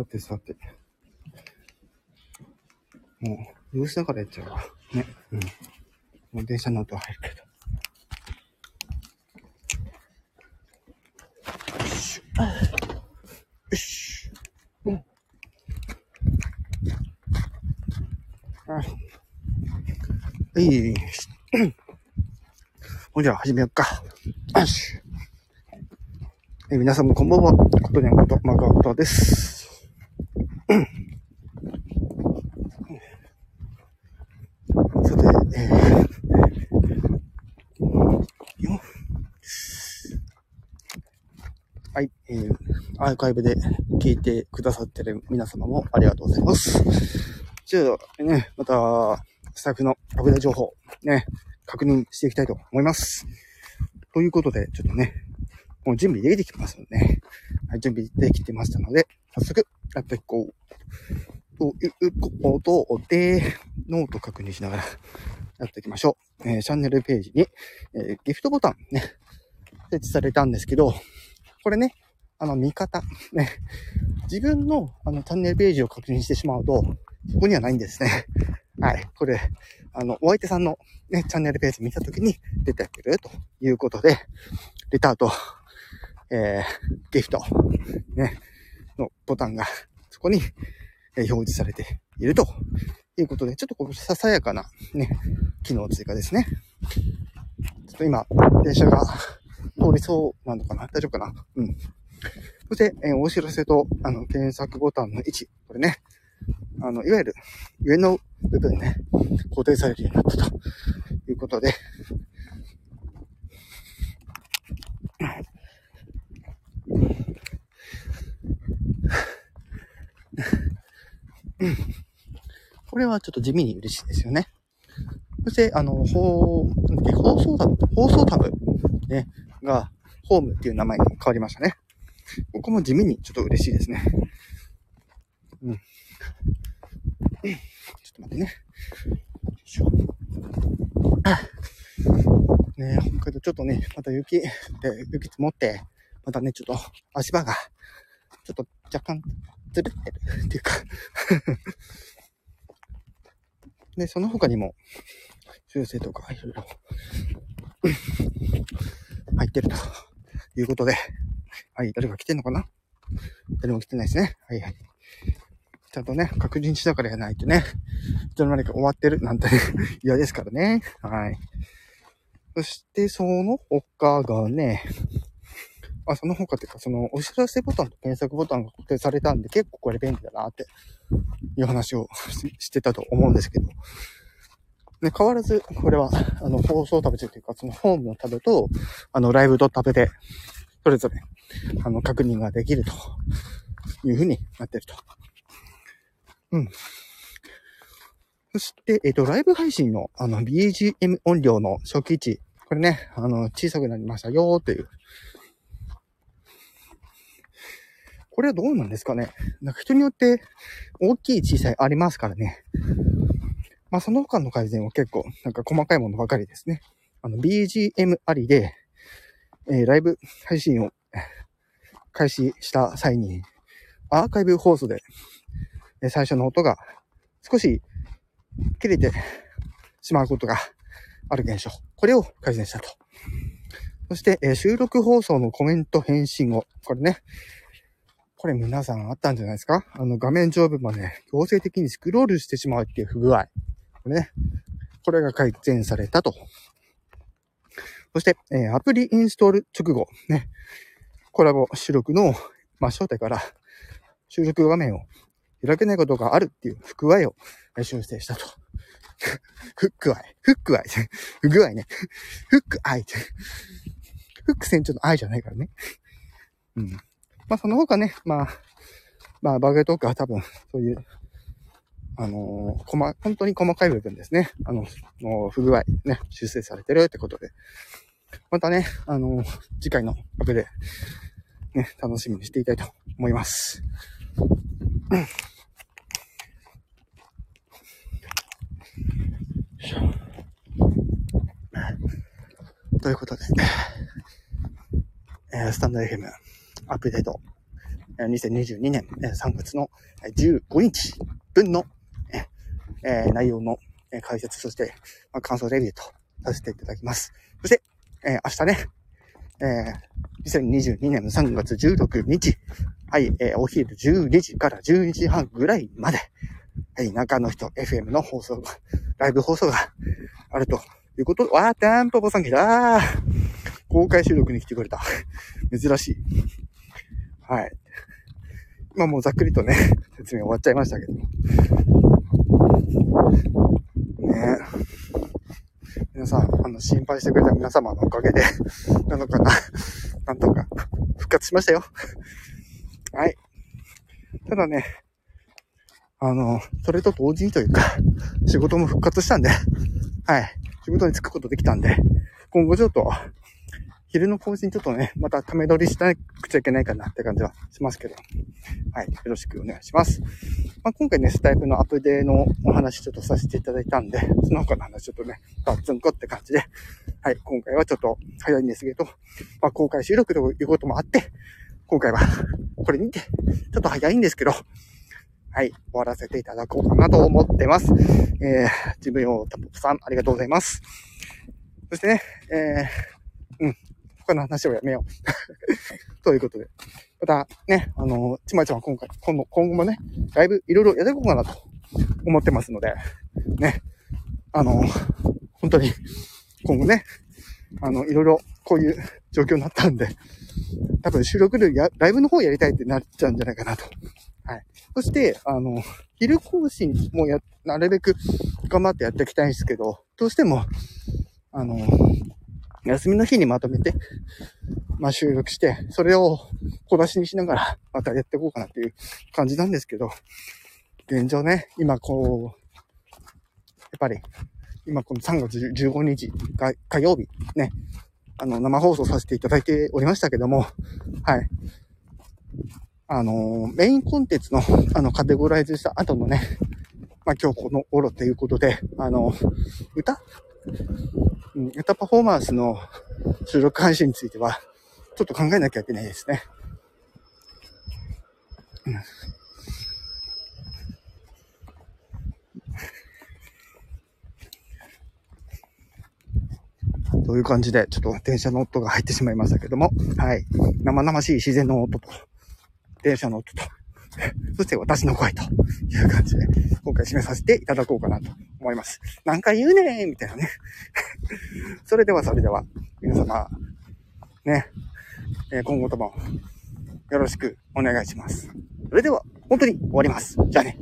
さてさて。もう、様子だからやっちゃうわ。ね。うん。もう電車の音は入るけど。よし。よし。うん。あ。はい。ほんじゃ、始めよっか。よし。え皆さんもこんばんは。ことにゃんこと、マカオことです。さて、えーはい、えー、アーカイブで聞いてくださってる皆様もありがとうございます。じゃあ、ね、また、スタッフのアップデ情報、ね、確認していきたいと思います。ということで、ちょっとね、もう準備できてきますのでね。はい、準備できてましたので、早速やっていこう。ということで、ノート確認しながらやっていきましょう。えーチャンネルページに、えーギフトボタンね、設置されたんですけど、これね、あの、見方、ね、自分のあのチャンネルページを確認してしまうと、そこにはないんですね。はい。これ、あの、お相手さんのね、チャンネルページ見たときに出てくるということで、レターと、えー、ギフト、ね、のボタンが、そこに、え表示されているということで、ちょっとこう、ささやかな、ね、機能追加ですね。ちょっと今、電車が通りそうなのかな？大丈夫かな？うん。そして、えーお知らせと、あの、検索ボタンの位置、これね、あの、いわゆる上の部分ね、固定されるようになったということで、これはちょっと地味に嬉しいですよね。そして、あの、放、なん放送タブ、放送タブ、ね、が、ホームっていう名前に変わりましたね。ここも地味にちょっと嬉しいですね。うん。ちょっと待ってね。よいしょね、北海道ちょっとね、また雪、で雪積もって、またね、ちょっと足場が、ちょっと若干、ずるってる っていうかで、その他にも、修正とかいろいろ 入ってるということで、はい、誰か来てんのかな？誰も来てないですね。はいはい。ちゃんとね、確認しながらやないとね、いつの間にか終わってるなんて嫌ですからね。はい。そして、その他がね、あ、その他っていうか、その、お知らせボタンと検索ボタンが固定されたんで、結構これ便利だなっていう話を してたと思うんですけど、ね、変わらず、これは、あの、放送タブというか、そのホームのタブと、あの、ライブドタブで、それぞれ、あの、確認ができるというふうになってると。うん。そして、えっ、と、ライブ配信の、あの、BGM 音量の初期値、これね、あの、小さくなりましたよーという。これはどうなんですかねなんか人によって大きい小さいありますからね。まあその他の改善は結構なんか細かいものばかりですね。あの BGM ありで、えーライブ配信を開始した際にアーカイブ放送で、え最初の音が少し切れてしまうことがある現象。これを改善したと。そして、え収録放送のコメント返信を、これね、これ皆さんあったんじゃないですか？あの画面上部まで強制的にスクロールしてしまうっていう不具合。これね。これが改善されたと。そして、えーアプリインストール直後、ね。コラボ収録の、ま、正体から収録画面を開けないことがあるっていう不具合を修正したと。フックアイ。フックアイ。不具合ね。フックアイ。フック船長の愛じゃないからね。うん。まあ、その他ね、まあ、まあ、バグとか多分、そういう、あのー、細、本当に細かい部分ですね。あの、もう不具合、ね、修正されてるってことで。またね、あのー次回のアップで、ね、楽しみにしていきたいと思います。うんということで、えースタンド FM アップデート、2022年3月の15日分の、え、内容の解説、そして、ま、感想レビューとさせていただきます。そして、え、明日ね、え、2022年の3月16日、はい、え、お昼12時から12時半ぐらいまで、はい、中の人 FM の放送が、ライブ放送があるということ、わー、たんぽぽさん来た公開収録に来てくれた。珍しい。はい。まあもうざっくりとね、説明終わっちゃいましたけど。ね皆さん、あの、心配してくれた皆様のおかげで、なのかな、なんとか、復活しましたよ。はい。ただね、あの、それと同時にというか、仕事も復活したんで、はい。仕事に就くことできたんで、今後ちょっと、昼の更新ちょっとね、またため撮りしなくちゃいけないかなって感じはしますけど。はい。よろしくお願いします。まあ、今回ね、スタイフのアップデーのお話ちょっとさせていただいたんで、その他の話ちょっとね、バッツンコって感じで、はい。今回はちょっと早いんですけど、まあ、公開収録ということもあって、今回は これにて、ちょっと早いんですけど、はい。終わらせていただこうかなと思ってます。えー、自分用タポップさん、ありがとうございます。そしてね、えー、うん。他の話をやめよう。ということで。またね、あの、ちまちま今回、今度、今後もね、だいぶいろいろやっていこうかなと思ってますので、ね、あの、本当に、今後ね、あの、いろいろこういう状況になったんで、多分収録でや、ライブの方やりたいってなっちゃうんじゃないかなと。はい。そして、あの、昼更新もや、なるべく頑張ってやっていきたいんですけど、どうしても、あの、休みの日にまとめて、まあ収録して、それを小出しにしながら、またやっていこうかなっていう感じなんですけど、現状ね、今こう、やっぱり、今この3月15日火曜日、ね、あの、生放送させていただいておりましたけども、はい。あの、メインコンテンツの、あの、カテゴライズした後のね、まあ、今日この頃ということで、あの、歌うん、歌パフォーマンスの収録配信については、ちょっと考えなきゃいけないですね。うん、という感じで、ちょっと電車の音が入ってしまいましたけども、はい。生々しい自然の音と、電車の音と、そして私の声という感じで、今回締めさせていただこうかなと思います。何回言うねーみたいなね。それではそれでは、皆様、ね、え今後ともよろしくお願いします。それでは、本当に終わります。じゃあね。